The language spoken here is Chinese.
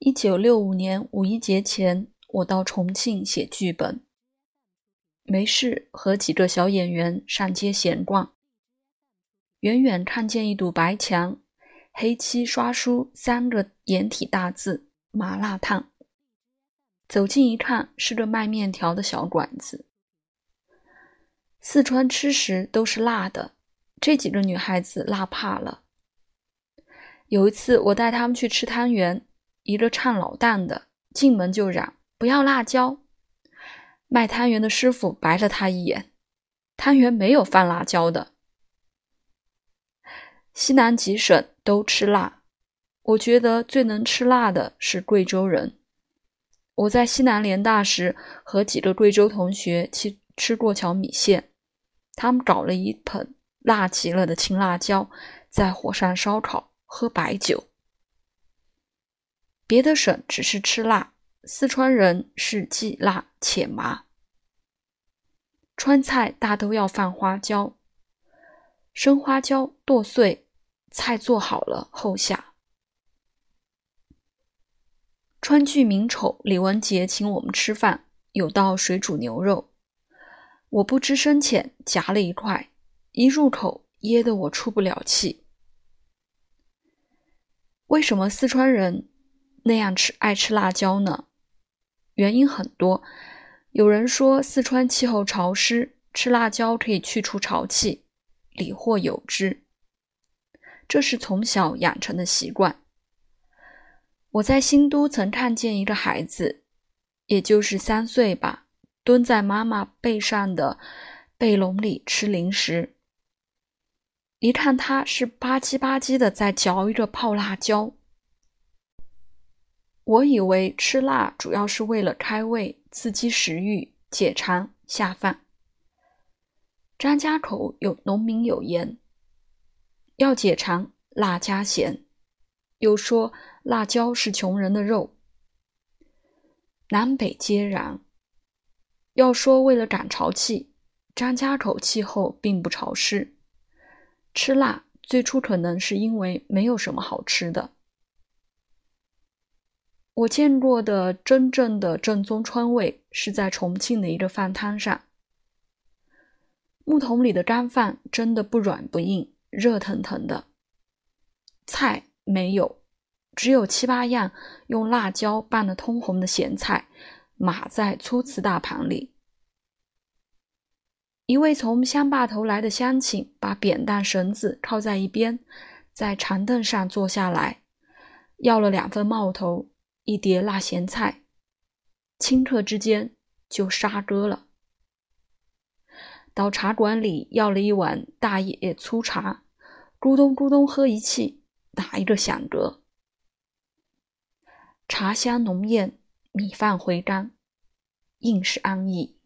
一九六五年五一节前，我到重庆写剧本，没事和几个小演员上街闲逛。远远看见一堵白墙，黑漆刷书三个颜体大字“麻辣烫”。走近一看，是个卖面条的小馆子。四川吃食都是辣的，这几个女孩子辣怕了。有一次，我带她们去吃汤圆，一个唱老旦的进门就嚷：“不要辣椒！”卖汤圆的师傅白了他一眼：“汤圆没有放辣椒的。”西南几省都吃辣，我觉得最能吃辣的是贵州人。我在西南联大时和几个贵州同学去吃过桥米线，他们搞了一盆辣极了的青辣椒，在火上烧烤，喝白酒。别的省只是吃辣，四川人是既辣且麻。川菜大都要放花椒，生花椒剁碎。菜做好了后下。川剧名丑李文杰请我们吃饭，有道水煮牛肉，我不知深浅夹了一块，一入口噎得我出不了气。为什么四川人那样吃爱吃辣椒呢？原因很多，有人说四川气候潮湿，吃辣椒可以去除潮气，理或有之。这是从小养成的习惯。我在新都曾看见一个孩子，也就是三岁吧，蹲在妈妈背上的背笼里吃零食。一看他是吧唧吧唧的在嚼一个泡辣椒。我以为吃辣主要是为了开胃、刺激食欲、解馋下饭。张家口有农民有言。要解馋，辣加咸。又说辣椒是穷人的肉，南北皆然。要说为了赶潮气，张家口气候并不潮湿，吃辣最初可能是因为没有什么好吃的。我见过的真正的正宗川味是在重庆的一个饭摊上，木桶里的干饭真的不软不硬。热腾腾的菜没有，只有七八样用辣椒拌得通红的咸菜码在粗瓷大盘里。一位从乡坝头来的乡亲把扁担绳子靠在一边，在长凳上坐下来，要了两份冒头，一碟辣咸菜，顷刻之间就杀割了。到茶馆里要了一碗大野粗茶，咕咚咕咚喝一气，打一个响嗝。茶香浓艳，米饭回甘，硬是安逸。